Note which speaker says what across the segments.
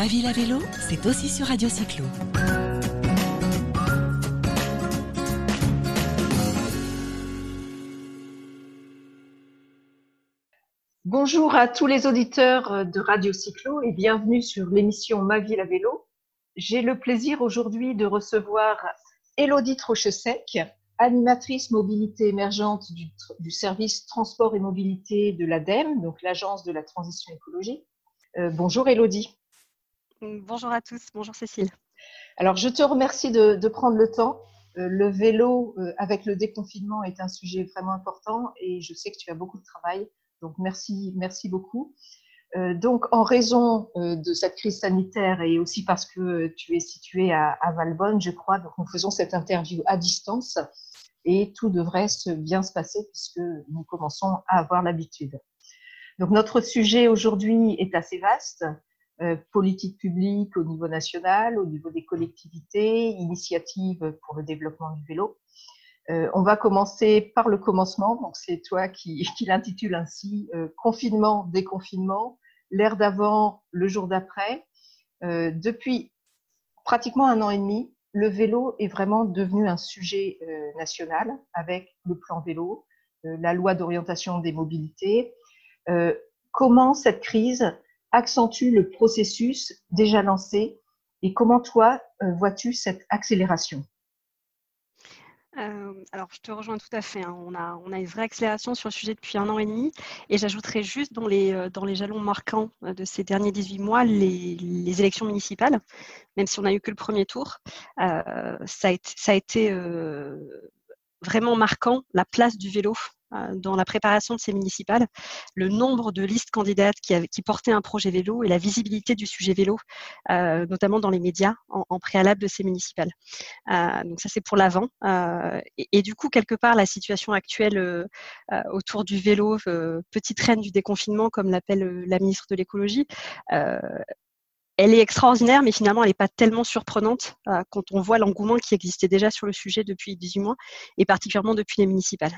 Speaker 1: Ma ville à vélo, c'est aussi sur Radio Cyclo.
Speaker 2: Bonjour à tous les auditeurs de Radio Cyclo et bienvenue sur l'émission Ma ville à vélo. J'ai le plaisir aujourd'hui de recevoir Elodie Trochesec, animatrice mobilité émergente du, du, service transport et mobilité de l'ADEME, donc l'agence de la transition écologique. Euh, bonjour Elodie.
Speaker 3: Bonjour à tous, bonjour Cécile.
Speaker 2: Alors je te remercie de, prendre le temps. Euh, le vélo euh, avec le déconfinement est un sujet vraiment important et je sais que tu as beaucoup de travail. Donc merci, merci beaucoup. Euh, donc, en raison de cette crise sanitaire et aussi parce que tu es situé à, Valbonne, je crois, donc nous faisons cette interview à distance et tout devrait bien se passer puisque nous commençons à avoir l'habitude. Donc, notre sujet aujourd'hui est assez vaste. Euh, politique publique au niveau national, au niveau des collectivités, initiatives pour le développement du vélo. Euh, on va commencer par le commencement, donc c'est toi qui, qui l'intitule ainsi, euh, confinement, déconfinement, l'ère d'avant, le jour d'après. Depuis pratiquement un an et demi, le vélo est vraiment devenu un sujet national avec le plan vélo, la loi d'orientation des mobilités. comment cette crise accentue le processus déjà lancé et comment toi vois-tu cette accélération?
Speaker 3: Euh, alors, je te rejoins tout à fait. Hein. On, a, a une vraie accélération sur le sujet depuis un an et demi. Et j'ajouterais juste dans les, euh, dans les jalons marquants euh, de ces derniers 18 mois, les, élections municipales, même si on n'a eu que le premier tour. Euh, ça a été, a euh, vraiment marquant la place du vélo euh, dans la préparation de ces municipales, le nombre de listes candidates qui, portaient un projet vélo et la visibilité du sujet vélo, euh, notamment dans les médias, en, préalable de ces municipales. Euh, donc ça, c'est pour l'avant. Euh, et, et, du coup, quelque part, la situation actuelle euh, autour du vélo, petite reine du déconfinement, comme l'appelle la ministre de l'écologie, elle est extraordinaire, mais finalement, elle n'est pas tellement surprenante euh, quand on voit l'engouement qui existait déjà sur le sujet depuis 18 mois, et particulièrement depuis les municipales.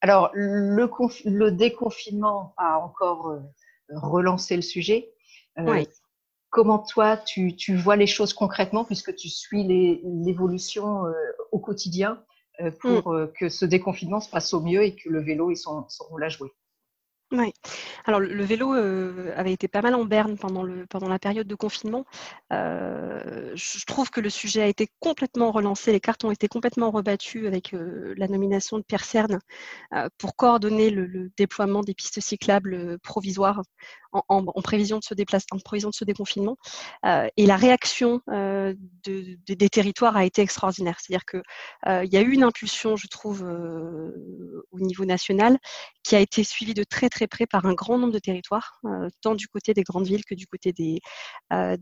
Speaker 2: Alors, le, le, déconfinement a encore euh, relancé le sujet.
Speaker 3: Euh.
Speaker 2: Comment toi, tu, tu, vois les choses concrètement, puisque tu suis l'évolution euh, au quotidien euh, pour mm. que ce déconfinement se passe au mieux et que le vélo ait son, son rôle à jouer?
Speaker 3: Oui. Alors le vélo euh, avait été pas mal en berne pendant, le, pendant la période de confinement. Euh, je trouve que le sujet a été complètement relancé, les cartes ont été complètement rebattues avec euh, la nomination de Pierre Cerne pour coordonner le, déploiement des pistes cyclables provisoires en, prévision de ce déconfinement. Et la réaction de, de, des territoires a été extraordinaire. C'est-à-dire que il y a eu une impulsion, je trouve, au niveau national, qui a été suivie de très très près par un grand nombre de territoires, euh, tant du côté des grandes villes que du côté des, euh,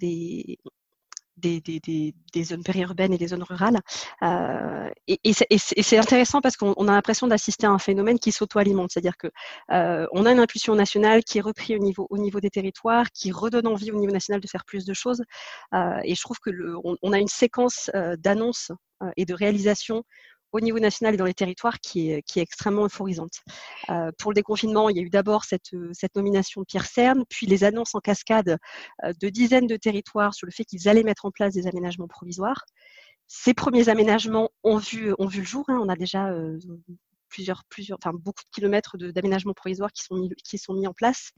Speaker 3: zones périurbaines et des zones rurales. Euh, et, c'est intéressant parce qu'on a l'impression d'assister à un phénomène qui s'auto-alimente, c'est-à-dire que euh, on a une impulsion nationale qui est reprise au niveau, au niveau des territoires, qui redonne envie au niveau national de faire plus de choses. Et je trouve que a une séquence d'annonces et de réalisations au niveau national et dans les territoires qui est, extrêmement euphorisante. Euh, pour le déconfinement, il y a eu d'abord cette, cette, nomination de Pierre Cerne, puis les annonces en cascade euh, de dizaines de territoires sur le fait qu'ils allaient mettre en place des aménagements provisoires. Ces premiers aménagements ont vu, le jour. Hein. On a déjà euh, plusieurs, plusieurs, enfin, beaucoup de kilomètres d'aménagements provisoires qui sont mis en place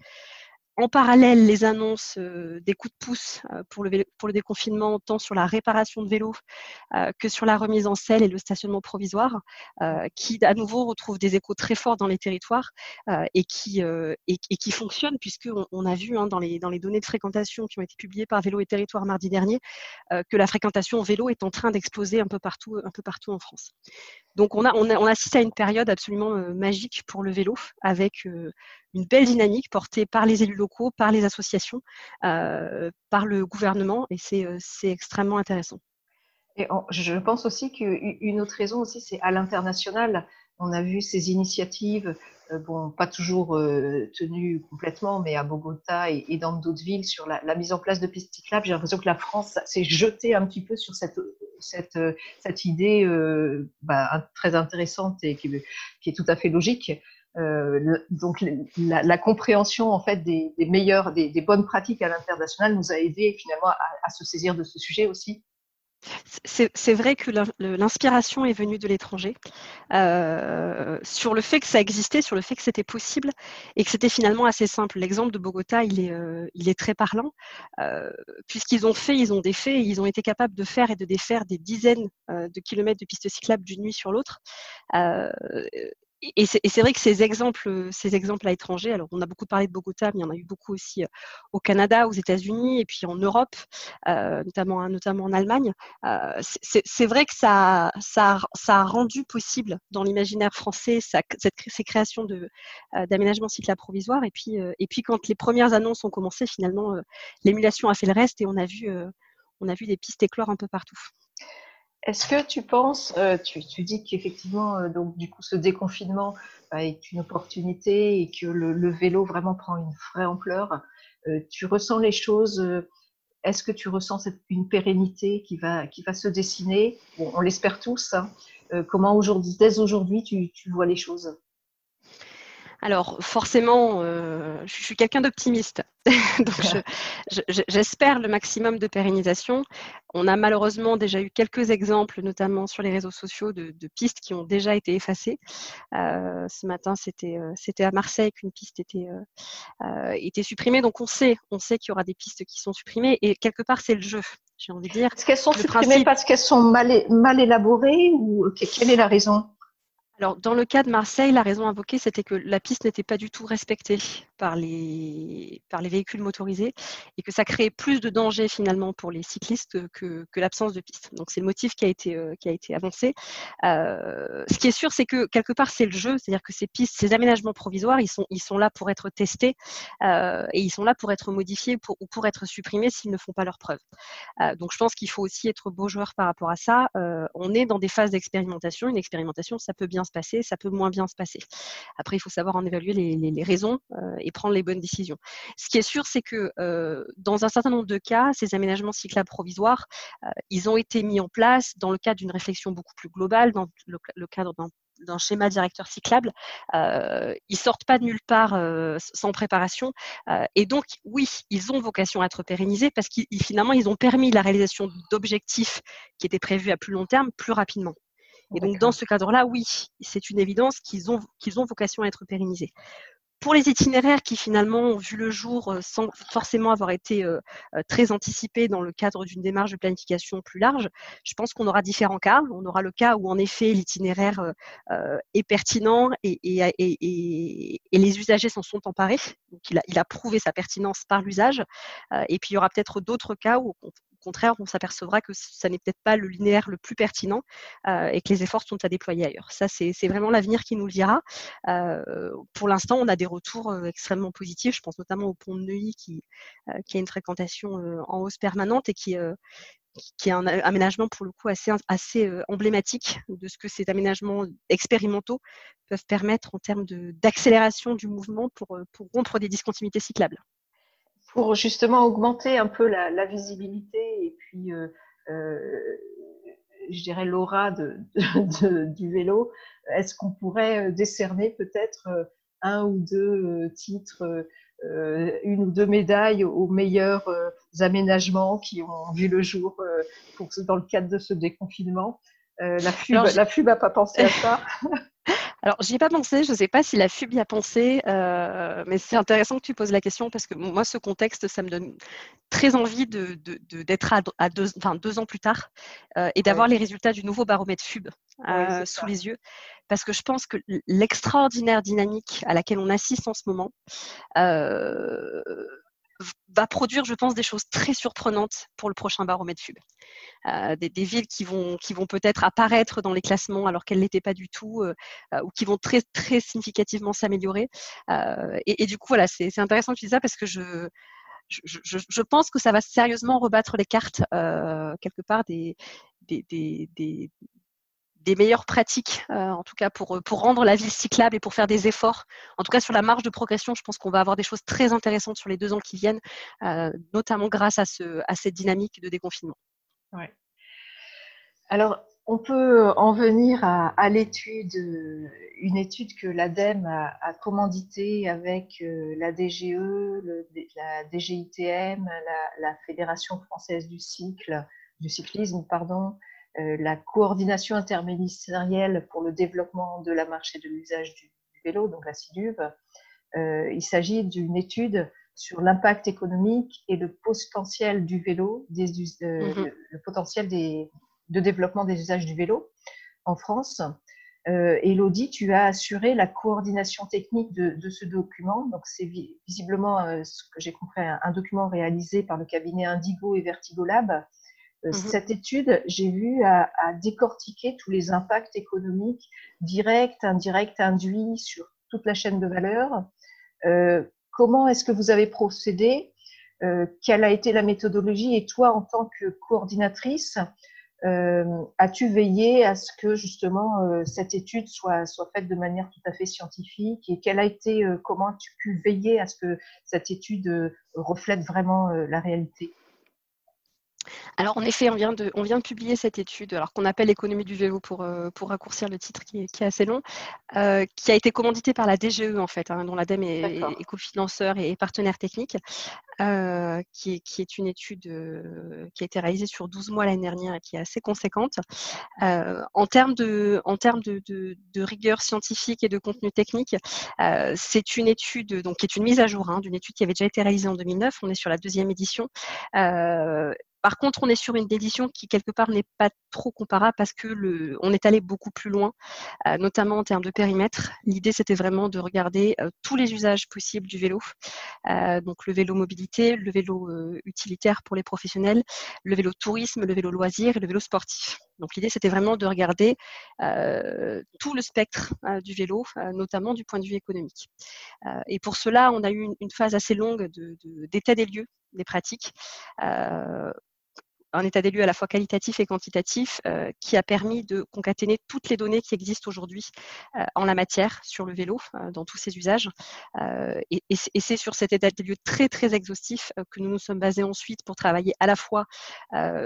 Speaker 3: en parallèle les annonces euh, des coups de pouce euh, pour, le pour le déconfinement, tant sur la réparation de vélos euh, que sur la remise en selle et le stationnement provisoire, qui à nouveau retrouvent des échos très forts dans les territoires et, qui, et, et, qui fonctionnent, puisqu'on on a vu hein, dans, les, dans les données de fréquentation qui ont été publiées par Vélo et Territoire mardi dernier que la fréquentation vélo est en train d'exploser un, peu partout, un peu partout en France. Donc on, a, on, a, on assiste à une période absolument magique pour le vélo, avec une belle dynamique portée par les élus locaux, par les associations, euh, par le gouvernement, et c'est euh, extrêmement intéressant.
Speaker 2: Et je pense aussi qu'une autre raison aussi, c'est à l'international. On a vu ces initiatives, euh, bon, pas toujours tenues complètement, mais à Bogota et, dans d'autres villes sur la, mise en place de pistes cyclables. J'ai l'impression que la France s'est jetée un petit peu sur cette, idée bah, très intéressante et qui, est tout à fait logique donc la, compréhension en fait des, meilleures, des, bonnes pratiques à l'international nous a aidé finalement à, se saisir de ce sujet aussi.
Speaker 3: C'est vrai que l'inspiration est venue de l'étranger euh, sur le fait que ça existait, sur le fait que c'était possible et que c'était finalement assez simple. L'exemple de Bogota, il est, euh, très parlant euh, puisqu'ils ont fait, ils ont défait, ils ont été capables de faire et de défaire des dizaines de kilomètres de pistes cyclables d'une nuit sur l'autre et c'est vrai que ces exemples, ces exemples à l'étranger, alors on a beaucoup parlé de Bogota, mais il y en a eu beaucoup aussi au Canada, aux États-Unis et puis en Europe, notamment, notamment en Allemagne. c'est vrai que ça, ça, ça, a rendu possible dans l'imaginaire français cette, ces créations d'aménagement cyclable provisoire. Et puis, et puis quand les premières annonces ont commencé, finalement, l'émulation a fait le reste et on a vu, on a vu des pistes éclore un peu partout.
Speaker 2: Est-ce que tu penses, euh, tu, dis qu'effectivement, euh, donc du coup, ce déconfinement bah, est une opportunité et que le, vélo vraiment prend une vraie ampleur. Euh, tu ressens les choses. Est-ce que tu ressens une pérennité qui va, qui va se dessiner? On l'espère tous. Hein. comment aujourd'hui, dès aujourd'hui, tu, tu vois les choses?
Speaker 3: Alors forcément, euh, je suis quelqu'un d'optimiste, donc j'espère le maximum de pérennisation. On a malheureusement déjà eu quelques exemples, notamment sur les réseaux sociaux, de, pistes qui ont déjà été effacées. Euh, ce matin, c'était euh, c'était à Marseille qu'une piste était était supprimée. Donc on sait, on sait qu'il y aura des pistes qui sont supprimées et quelque part c'est le jeu. J'ai envie de dire.
Speaker 2: Est-ce qu'elles sont supprimées parce qu'elles sont mal, mal élaborées ou quelle est la raison?
Speaker 3: Alors, dans le cas de Marseille, la raison invoquée, c'était que la piste n'était pas du tout respectée par les, par les véhicules motorisés et que ça créait plus de danger finalement pour les cyclistes que, que l'absence de piste. Donc, c'est le motif qui a été, euh, qui a été avancé. Euh, ce qui est sûr, c'est que quelque part, c'est le jeu, c'est-à-dire que ces pistes, ces aménagements provisoires, ils sont, ils sont là pour être testés euh, et ils sont là pour être modifiés ou pour être supprimés s'ils ne font pas leur preuve. donc, je pense qu'il faut aussi être beau joueur par rapport à ça. on est dans des phases d'expérimentation. Une expérimentation, ça peut bien se passer, ça peut moins bien se passer. Après, il faut savoir en évaluer les, raisons euh, et prendre les bonnes décisions. Ce qui est sûr, c'est que euh, dans un certain nombre de cas, ces aménagements cyclables provisoires, euh, ils ont été mis en place dans le cadre d'une réflexion beaucoup plus globale, dans le, cadre d'un schéma directeur cyclable. Euh, ils sortent pas de nulle part sans préparation. et donc, oui, ils ont vocation à être pérennisés parce qu'ils finalement, ils ont permis la réalisation d'objectifs qui étaient prévus à plus long terme plus rapidement. Et donc, dans ce cadre-là, oui, c'est une évidence qu'ils ont, qu'ils ont vocation à être pérennisés. Pour les itinéraires qui finalement ont vu le jour euh, sans forcément avoir été euh, euh, très anticipés dans le cadre d'une démarche de planification plus large, je pense qu'on aura différents cas. On aura le cas où en effet l'itinéraire est pertinent et, et, les usagers s'en sont emparés. Donc il a, il a, prouvé sa pertinence par l'usage. et puis il y aura peut-être d'autres cas où contraire, on s'apercevra que ça n'est peut-être pas le linéaire le plus pertinent euh, et que les efforts sont à déployer ailleurs. Ça, c'est vraiment l'avenir qui nous le dira. Euh, pour l'instant, on a des retours euh, extrêmement positifs. Je pense notamment au pont de Neuilly qui, a une fréquentation en hausse permanente et qui, est un aménagement pour le coup assez, emblématique de ce que ces aménagements expérimentaux peuvent permettre en termes d'accélération du mouvement pour rompre des discontinuités cyclables
Speaker 2: pour justement augmenter un peu la, visibilité et puis, euh, euh, je dirais, l'aura de, du vélo, est-ce qu'on pourrait euh, décerner peut-être un ou deux titres, une ou deux médailles aux meilleurs aménagements qui ont vu le jour pour, dans le cadre de ce déconfinement? La FUB, la FUB n'a pas pensé à ça.
Speaker 3: Alors, j'y ai pas pensé, je ne sais pas si la FUB y a pensé, euh, mais c'est intéressant que tu poses la question parce que moi, ce contexte, ça me donne très envie d'être de, à, deux, enfin, deux ans plus tard euh, et d'avoir les résultats du nouveau baromètre FUB euh, sous les yeux. Parce que je pense que l'extraordinaire dynamique à laquelle on assiste en ce moment, va produire, je pense, des choses très surprenantes pour le prochain baromètre FUB. Euh, des, villes qui vont, qui vont peut-être apparaître dans les classements alors qu'elles n'étaient pas du tout, euh, euh, ou qui vont très, très significativement s'améliorer. Et, du coup, voilà, c'est intéressant que tu dis ça parce que je, je, je, pense que ça va sérieusement rebattre les cartes quelque part des, des, des, des meilleures pratiques, euh, en tout cas pour, rendre la ville cyclable et pour faire des efforts. En tout cas, sur la marge de progression, je pense qu'on va avoir des choses très intéressantes sur les deux ans qui viennent, euh, notamment grâce à, ce, à cette dynamique de déconfinement.
Speaker 2: Ouais. Alors, on peut en venir à, l'étude, une étude que l'ADEME a, commanditée avec euh, la DGE, la DGITM, la, Fédération française du cycle, du cyclisme, pardon, euh, la coordination interministérielle pour le développement de la marche et de l'usage du, vélo, donc la CIDUV. Euh, il s'agit d'une étude sur l'impact économique et le potentiel du vélo, des, mmh le potentiel des, de développement des usages du vélo en France. Euh, Elodie, tu as assuré la coordination technique de, ce document. Donc, c'est visiblement, euh, ce que j'ai compris, un, document réalisé par le cabinet Indigo et Vertigo Lab. Euh, mhm. Cette étude, j'ai vu, à décortiquer tous les impacts économiques directs, indirects, induits sur toute la chaîne de valeur. comment est-ce que vous avez procédé? Quelle a été la méthodologie? Et toi, en tant que coordinatrice, euh, as-tu veillé à ce que justement euh, cette étude soit, soit faite de manière tout à fait scientifique? Et quelle a été, euh, comment as-tu pu veiller à ce que cette étude reflète vraiment la réalité?
Speaker 3: Alors en effet, on vient de, on vient de publier cette étude, alors qu'on appelle l'économie du vélo pour, euh, pour raccourcir le titre qui est, assez long, euh, qui a été commandité par la DGE en fait, hein, dont l'ADEME est, est cofinanceur et, partenaire technique, euh, qui, est, qui, est, une étude qui a été réalisée sur 12 mois l'année dernière et qui est assez conséquente. en termes, de, en termes de, de, rigueur scientifique et de contenu technique, c'est une étude donc, qui est une mise à jour hein, d'une étude qui avait déjà été réalisée en 2009. On est sur la deuxième édition. Par contre, on est sur une édition qui quelque part n'est pas trop comparable parce que le, est allé beaucoup plus loin, euh, notamment en termes de périmètre. L'idée, c'était vraiment de regarder euh, tous les usages possibles du vélo, euh, donc le vélo mobilité, le vélo utilitaire pour les professionnels, le vélo tourisme, le vélo loisir et le vélo sportif. Donc l'idée, c'était vraiment de regarder tout le spectre du vélo, notamment du point de vue économique. et pour cela, on a eu une, phase assez longue d'état de, des lieux des pratiques un état des lieux à la fois qualitatif et quantitatif euh, qui a permis de concaténer toutes les données qui existent aujourd'hui euh, en la matière sur le vélo, euh, dans tous ses usages. et, c'est sur cet état des lieux très très exhaustif que nous nous sommes basés ensuite pour travailler à la fois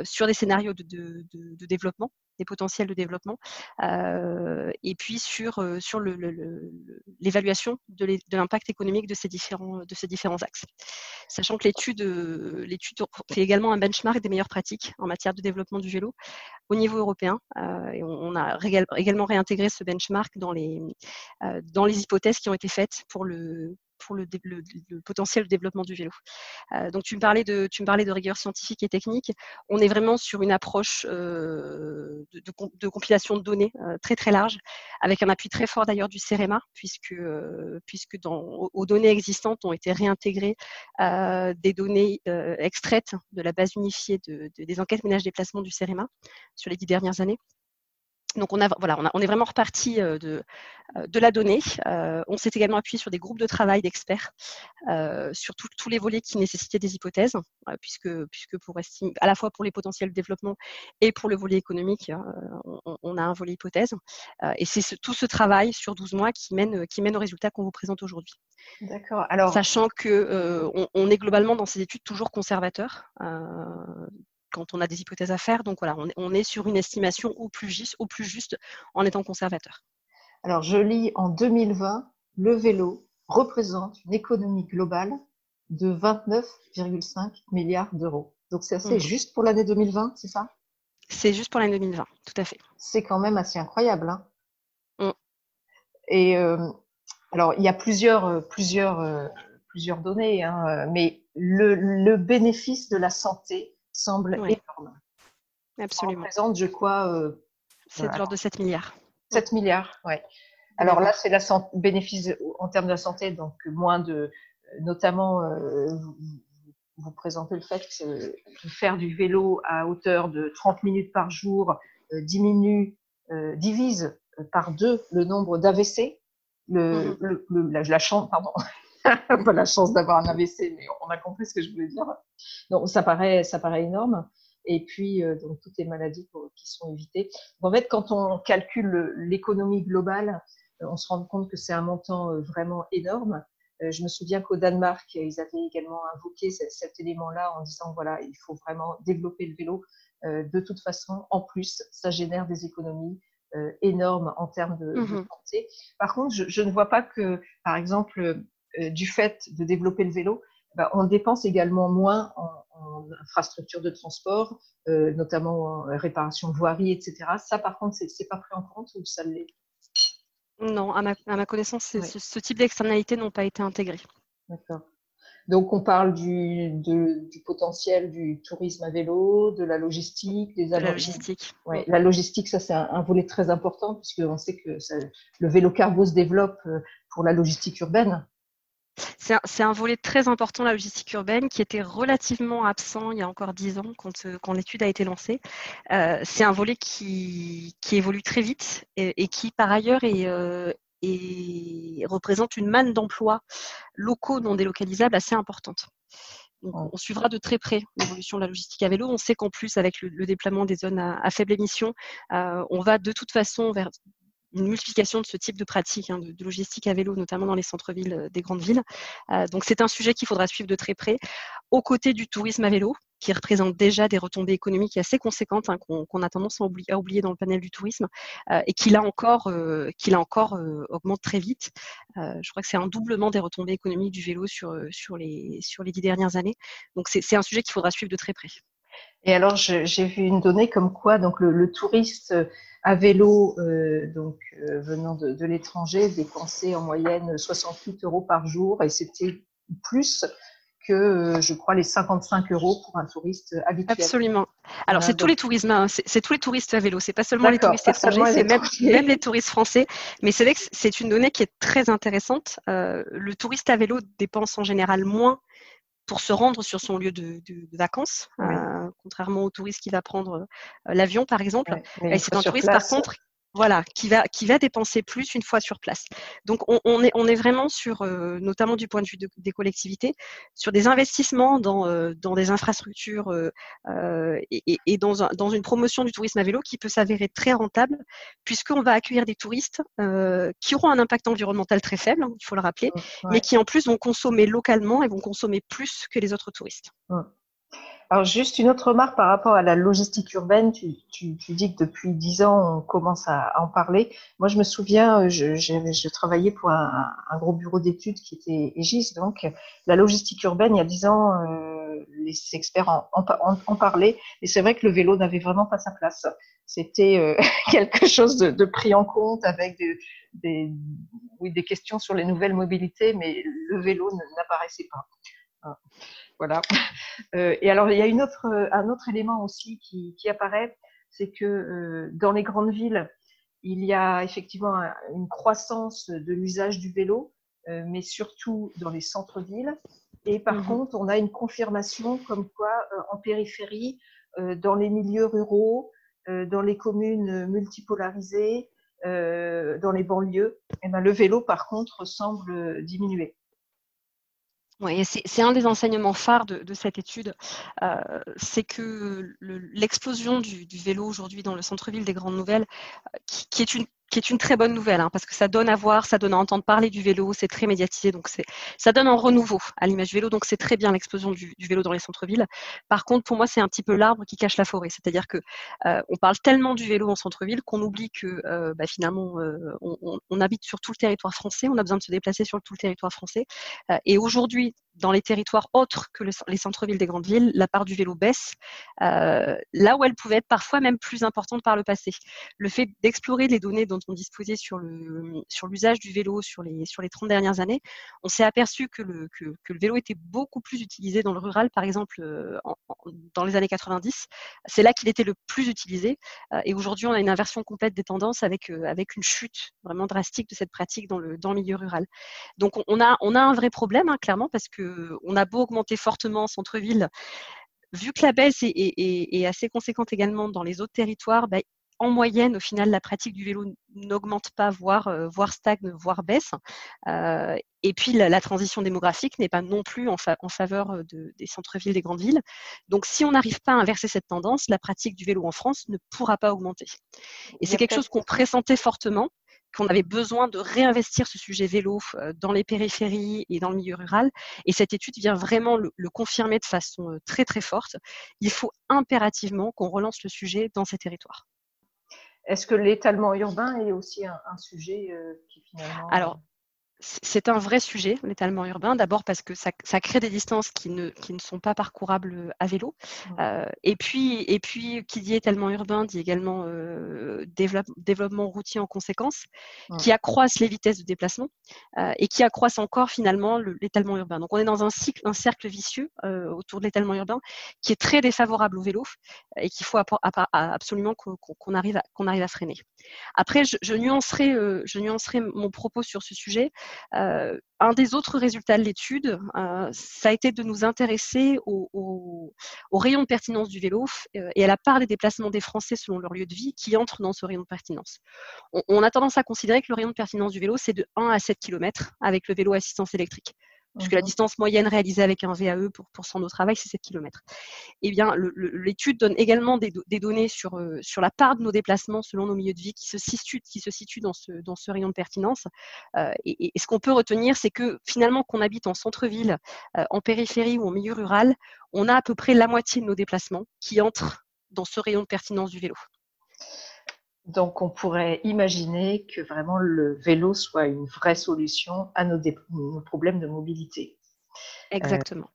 Speaker 3: sur des scénarios de développement des potentiels de développement, euh, et puis sur, euh, sur l'évaluation de l'impact économique de ces, différents, de ces différents axes. Sachant que l'étude euh, fait également un benchmark des meilleures pratiques en matière de développement du vélo au niveau européen, et on, a également réintégré ce benchmark dans les, dans les hypothèses qui ont été faites pour le, pour le, potentiel de développement du vélo. Euh, donc tu me, parlais de, tu me parlais de rigueur scientifique et technique. On est vraiment sur une approche euh, de, compilation de données euh, très très large, avec un appui très fort d'ailleurs du CEREMA, puisque, puisque dans, aux données existantes ont été réintégrées des données extraites de la base unifiée des enquêtes ménage déplacement du CEREMA sur les dix dernières années. Donc on, a, voilà, on, est vraiment reparti euh, de, euh, de la donnée. Euh, on s'est également appuyé sur des groupes de travail d'experts sur tous les volets qui nécessitaient des hypothèses, puisque, puisque pour estimer, à la fois pour les potentiels de développement et pour le volet économique, on, a un volet hypothèse. et c'est tout ce travail sur 12 mois qui mène, qui mène au résultat qu'on vous présente aujourd'hui. D'accord. Alors, sachant que on, est globalement dans ces études toujours conservateurs quand on a des hypothèses à faire. Donc voilà, on est, sur une estimation au plus, juste, au plus juste en étant conservateur.
Speaker 2: Alors je lis en 2020, le vélo représente une économie globale de 29,5 milliards d'euros. Donc c'est assez mmh. juste pour l'année 2020, c'est ça?
Speaker 3: C'est juste pour l'année 2020, tout à fait.
Speaker 2: C'est quand même assez incroyable. Hein mmh. Et euh, alors il y a plusieurs, euh, plusieurs, euh, plusieurs données, hein, mais le, le bénéfice de la santé semble énorme.
Speaker 3: Absolument.
Speaker 2: On représente, je crois. Euh,
Speaker 3: c'est de l'ordre de 7 milliards.
Speaker 2: 7 milliards, oui. Alors là, c'est la bénéfice en termes de la santé, donc moins de. Notamment, euh, vous, présentez le fait que, faire du vélo à hauteur de 30 minutes par jour euh, diminue, divise par deux le nombre d'AVC. Le, mmh le, la, la pardon, pas la chance d'avoir un AVC, mais on a compris ce que je voulais dire. Donc ça paraît, ça paraît énorme. Et puis euh, donc toutes les maladies qui sont évitées. En fait, quand on calcule l'économie globale, euh, on se rend compte que c'est un montant euh, vraiment énorme. je me souviens qu'au Danemark, ils avaient également invoqué cet, élément-là en disant voilà, il faut vraiment développer le vélo. de toute façon, en plus, ça génère des économies énormes en termes de, mmh santé. Par contre, je, ne vois pas que, par exemple, du fait de développer le vélo, bah, on dépense également moins en, en infrastructure de transport, euh, notamment en réparation de voirie, etc. Ça, par contre, c'est n'est pas pris en compte ou ça l'est?
Speaker 3: Non, à ma, connaissance, ce, type d'externalités n'ont pas été intégrées.
Speaker 2: D'accord. Donc, on parle du, du, potentiel du tourisme à vélo, de la logistique, des
Speaker 3: La logistique.
Speaker 2: Ouais, la logistique, ça, c'est un, volet très important puisqu'on sait que le vélo cargo se développe euh, pour la logistique urbaine.
Speaker 3: C'est un, volet très important, la logistique urbaine, qui était relativement absent il y a encore dix ans quand, euh, l'étude a été lancée. Euh, c'est un volet qui, évolue très vite et, qui, par ailleurs, euh, représente une manne d'emplois locaux non délocalisables assez importante. on suivra de très près l'évolution de la logistique à vélo. On sait qu'en plus, avec le, déploiement des zones à, faible émission, on va de toute façon vers une multiplication de ce type de pratique hein, de, logistique à vélo, notamment dans les centres-villes euh, des grandes villes. Euh, donc c'est un sujet qu'il faudra suivre de très près, aux côtés du tourisme à vélo, qui représente déjà des retombées économiques assez conséquentes hein, qu'on a tendance à oublier, dans le panel du tourisme euh, et qui là encore, qui encore augmente très vite. je crois que c'est un doublement des retombées économiques du vélo sur, les, sur les dix dernières années. Donc c'est un sujet qu'il faudra suivre de très près.
Speaker 2: Et alors, j'ai vu une donnée comme quoi donc le, touriste à vélo euh, donc euh, venant de, l'étranger dépensait en moyenne 68 euros par jour et c'était plus que euh, je crois les 55 euros pour un touriste habituel.
Speaker 3: Absolument. Alors c'est tous les tourismes, hein. c'est tous les touristes à vélo, c'est pas seulement les touristes étrangers, c'est même, même, les touristes français. Mais c'est vrai que c'est une donnée qui est très intéressante. le touriste à vélo dépense en général moins pour se rendre sur son lieu de, vacances, euh, contrairement au touriste qui va prendre euh, l'avion, par exemple. c'est un touriste, par contre, voilà, qui va, qui va dépenser plus une fois sur place. Donc, on, est, on est vraiment sur, euh, notamment du point de vue des collectivités, sur des investissements dans, euh, dans des infrastructures euh, et, et dans, dans, une promotion du tourisme à vélo qui peut s'avérer très rentable, puisqu'on va accueillir des touristes qui auront un impact environnemental très faible, hein, il faut le rappeler, mais qui en plus vont consommer localement et vont consommer plus que les autres touristes.
Speaker 2: Alors juste une autre remarque par rapport à la logistique urbaine. Tu, tu, tu dis que depuis dix ans, on commence à, en parler. Moi, je me souviens, euh, je, je, travaillais pour un, un gros bureau d'études qui était Aegis. Donc, la logistique urbaine, il y a dix ans, euh, les experts en, en, en parlaient. Et c'est vrai que le vélo n'avait vraiment pas sa place. C'était euh, quelque chose de, de, pris en compte avec des, des, oui, des questions sur les nouvelles mobilités, mais le vélo n'apparaissait pas. Voilà. Euh, et alors, il y a une autre, un autre élément aussi qui, qui apparaît, c'est que euh, dans les grandes villes, il y a effectivement une croissance de l'usage du vélo, euh, mais surtout dans les centres-villes. Et par mmh contre, on a une confirmation comme quoi en périphérie, dans les milieux ruraux, dans les communes multipolarisées, dans les banlieues, eh ben, le vélo, par contre, semble diminuer.
Speaker 3: Oui, c'est un des enseignements phares de, cette étude, euh, c'est que l'explosion du, vélo aujourd'hui dans le centre-ville des Grandes Nouvelles, euh, qui, est une qui est une très bonne nouvelle, hein, parce que ça donne à voir, ça donne à entendre parler du vélo, c'est très médiatisé, donc ça donne un renouveau à l'image vélo, donc c'est très bien l'explosion du, vélo dans les centres-villes. Par contre, pour moi, c'est un petit peu l'arbre qui cache la forêt, c'est-à-dire que euh, on parle tellement du vélo en centre-ville qu'on oublie que euh, bah, finalement, euh, on, habite sur tout le territoire français, on a besoin de se déplacer sur tout le territoire français, et aujourd'hui, dans les territoires autres que les centres-villes des grandes villes, la part du vélo baisse, là où elle pouvait être parfois même plus importante par le passé. Le fait d'explorer les données dont on disposait sur le sur l'usage du vélo sur les sur les 30 dernières années, on s'est aperçu que le que, le vélo était beaucoup plus utilisé dans le rural, par exemple euh, dans les années 90. C'est là qu'il était le plus utilisé. Euh, et aujourd'hui, on a une inversion complète des tendances avec euh, avec une chute vraiment drastique de cette pratique dans le dans le milieu rural. Donc on a on a un vrai problème hein, clairement parce que on a beau augmenter fortement en centre-ville, vu que la baisse est, est, assez conséquente également dans les autres territoires, bah, en moyenne, au final, la pratique du vélo n'augmente pas, voire, euh, voire stagne, voire baisse. Euh, et puis, la, transition démographique n'est pas non plus en, faveur euh, des centres-villes, des grandes villes. Donc, si on n'arrive pas à inverser cette tendance, la pratique du vélo en France ne pourra pas augmenter. Et c'est quelque chose qu'on pressentait fortement qu'on avait besoin de réinvestir ce sujet vélo dans les périphéries et dans le milieu rural. Et cette étude vient vraiment le, confirmer de façon très très forte. Il faut impérativement qu'on relance le sujet dans ces territoires.
Speaker 2: Est-ce que l'étalement urbain est aussi un, sujet qui finalement...
Speaker 3: Alors, c'est un vrai sujet, l'étalement urbain, d'abord parce que ça, crée des distances qui ne, qui ne, sont pas parcourables à vélo. Euh, et, puis, et puis, qui dit étalement urbain dit également euh, développement routier en conséquence, qui accroissent les vitesses de déplacement euh, et qui accroissent encore finalement l'étalement urbain. Donc on est dans un cycle, un cercle vicieux autour de l'étalement urbain qui est très défavorable au vélo et qu'il faut absolument qu'on arrive, à freiner. Après, je, je, nuancerai, je nuancerai mon propos sur ce sujet. Euh, un des autres résultats de l'étude, euh, ça a été de nous intéresser au, rayon de pertinence du vélo euh, et à la part des déplacements des Français selon leur lieu de vie qui entrent dans ce rayon de pertinence. On, a tendance à considérer que le rayon de pertinence du vélo, c'est de 1 à 7 km avec le vélo assistance électrique puisque la distance moyenne réalisée avec un VAE pour, pour son de travail, c'est 7 km. Eh bien, l'étude donne également des, données sur, euh, sur la part de nos déplacements selon nos milieux de vie qui se situent, qui se situent dans, ce, dans ce rayon de pertinence. Euh, et, ce qu'on peut retenir, c'est que finalement, qu'on habite en centre-ville, euh, en périphérie ou en milieu rural, on a à peu près la moitié de nos déplacements qui entrent dans ce rayon de pertinence du vélo.
Speaker 2: Donc, on pourrait imaginer que vraiment le vélo soit une vraie solution à nos, problèmes de mobilité.
Speaker 3: Exactement.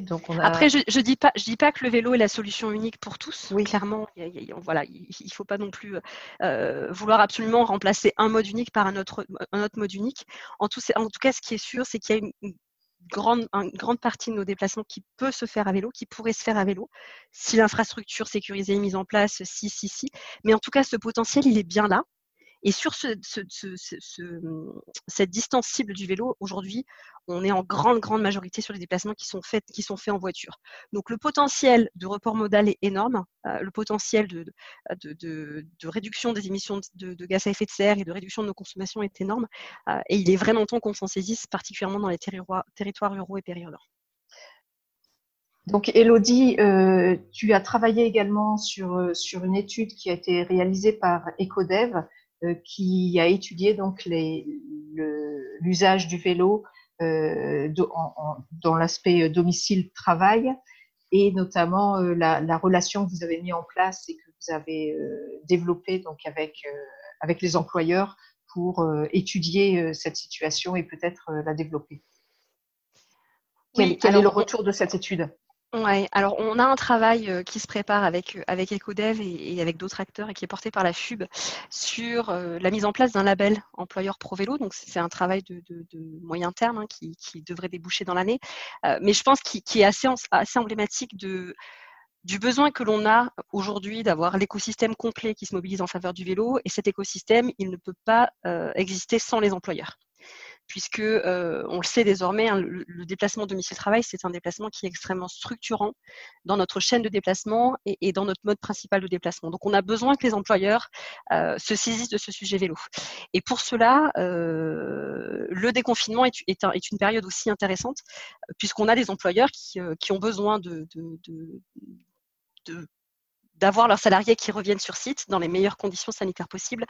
Speaker 3: donc Après, je ne dis, pas, je dis pas que le vélo est la solution unique pour tous. Oui. Clairement, il, voilà, il ne faut pas non plus euh, vouloir absolument remplacer un mode unique par un autre, un autre mode unique. En tout, en tout cas, ce qui est sûr, c'est qu'il y a une, grande, une grande partie de nos déplacements qui peut se faire à vélo, qui pourrait se faire à vélo, si l'infrastructure sécurisée est mise en place, si, si, si. Mais en tout cas, ce potentiel, il est bien là. Et sur ce, cette distance cible du vélo, aujourd'hui, on est en grande, grande majorité sur les déplacements qui sont faits, qui sont faits en voiture. Donc le potentiel de report modal est énorme. Euh, le potentiel de, de, de, réduction des émissions de, gaz à effet de serre et de réduction de nos consommations est énorme. Euh, et il est vraiment temps qu'on s'en saisisse, particulièrement dans les territoires, ruraux et périurbains.
Speaker 2: Donc, Elodie, euh, tu as travaillé également sur, sur une étude qui a été réalisée par Ecodev qui a étudié donc l'usage du vélo euh, dans l'aspect domicile-travail et notamment euh, la, relation que vous avez mis en place et que vous avez développée donc avec, avec les employeurs pour étudier cette situation et peut-être la développer. Quel, quel est le retour de cette étude?
Speaker 3: Alors on a un travail qui se prépare avec, avec EcoDev et, avec d'autres acteurs et qui est porté par la FUB sur la mise en place d'un label employeur pro vélo. Donc c'est un travail de, moyen terme hein, qui, devrait déboucher dans l'année, mais je pense qu'il est assez, emblématique du besoin que l'on a aujourd'hui d'avoir l'écosystème complet qui se mobilise en faveur du vélo. Et cet écosystème, il ne peut pas exister sans les employeurs puisque euh, on le sait désormais, hein, le, déplacement domicile-travail, c'est un déplacement qui est extrêmement structurant dans notre chaîne de déplacement et, dans notre mode principal de déplacement. Donc, on a besoin que les employeurs euh, se saisissent de ce sujet vélo. Et pour cela, euh, le déconfinement est, une période aussi intéressante, puisqu'on a des employeurs qui, ont besoin d'avoir leurs salariés qui reviennent sur site dans les meilleures conditions sanitaires possibles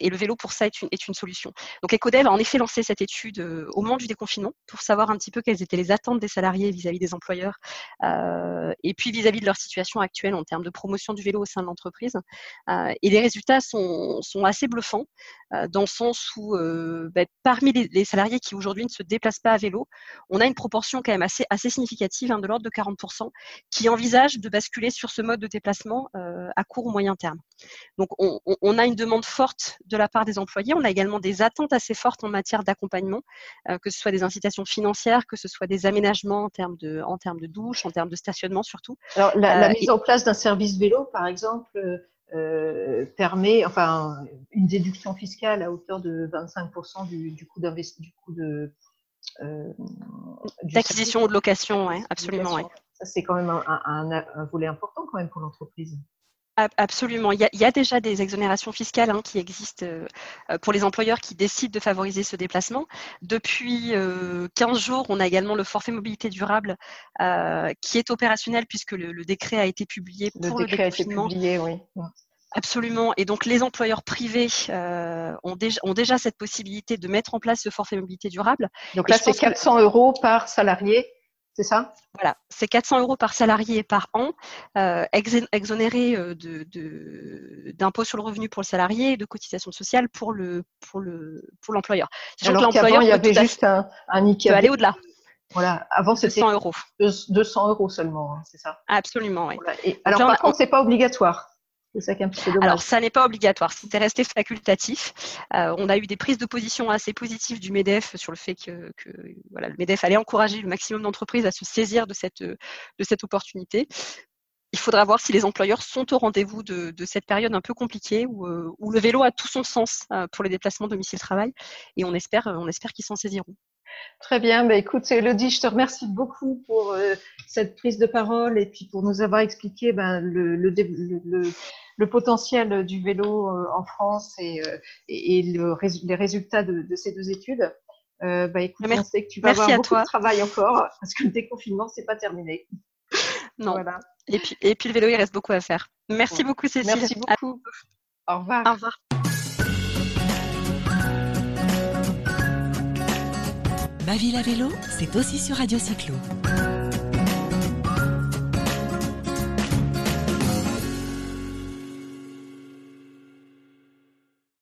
Speaker 3: et le vélo, pour ça, est une, solution. Donc, EcoDev a en effet lancé cette étude euh, au moment du déconfinement pour savoir un petit peu quelles étaient les attentes des salariés vis-à-vis des employeurs euh, et puis vis-à-vis de leur situation actuelle en termes de promotion du vélo au sein de l'entreprise. et les résultats sont, assez bluffants dans le sens où ben, parmi les, salariés qui aujourd'hui ne se déplacent pas à vélo, on a une proportion quand même assez, significative, hein, de l'ordre de 40%, qui envisagent de basculer sur ce mode de déplacement à court ou moyen terme. Donc, on, on a une demande forte de la part des employés. On a également des attentes assez fortes en matière d'accompagnement, euh, que ce soit des incitations financières, que ce soit des aménagements en termes de, en termes de douche, en termes de stationnement surtout.
Speaker 2: Alors, la, euh, mise en place d'un service vélo, par exemple, euh, permet, enfin, une déduction fiscale à hauteur de 25% du, du coût d'investissement, de
Speaker 3: d'acquisition ou de location, ouais, absolument, ouais.
Speaker 2: Ça, c'est quand même un, un, volet important quand même pour l'entreprise.
Speaker 3: Absolument. Il y, a, déjà des exonérations fiscales hein, qui existent euh, euh, pour les employeurs qui décident de favoriser ce déplacement. Depuis 15 euh, jours, on a également le forfait mobilité durable qui est opérationnel puisque le, décret a été publié pour le, décret A été publié, oui. Absolument. Et donc, les employeurs privés ont, déjà, ont, déjà, cette possibilité de mettre en place ce forfait mobilité durable.
Speaker 2: Donc là, c'est 400 euros par salarié c'est ça?
Speaker 3: Voilà, c'est 400 euros par salarié par an, euh, exonéré euh, d'impôts sur le revenu pour le salarié et de cotisations sociales pour le pour le pour l'employeur.
Speaker 2: Alors qu'avant il y avait juste un, un
Speaker 3: peut aller au-delà.
Speaker 2: Voilà, avant c'était
Speaker 3: 200 euros.
Speaker 2: 200 euros seulement, hein, c'est ça?
Speaker 3: Absolument, oui.
Speaker 2: alors par contre, c'est pas obligatoire.
Speaker 3: Alors, ça n'est pas obligatoire, c'était resté facultatif. Euh, on a eu des prises de position assez positives du MEDEF sur le fait que, voilà, le MEDEF allait encourager le maximum d'entreprises à se saisir de cette, de cette opportunité. Il faudra voir si les employeurs sont au rendez-vous de, cette période un peu compliquée où, euh, où, le vélo a tout son sens euh, pour les déplacements domicile-travail et on espère, on espère qu'ils s'en saisiront.
Speaker 2: Très bien, bah, écoute Elodie, je te remercie beaucoup pour cette prise de parole et puis pour nous avoir expliqué ben, le, le, le, le potentiel du vélo euh, en France et, euh, et, les résultats de, ces deux études. Euh, bah, écoute, Merci. on sait que tu vas avoir beaucoup de travail encore parce que le déconfinement, c'est pas terminé.
Speaker 3: Non. Voilà. Et, puis, et puis le vélo, il reste beaucoup à faire. Merci beaucoup, Cécile.
Speaker 2: Merci beaucoup. Au revoir.
Speaker 3: Au revoir.
Speaker 1: Ma ville à vélo, c'est aussi sur Radio Cyclo.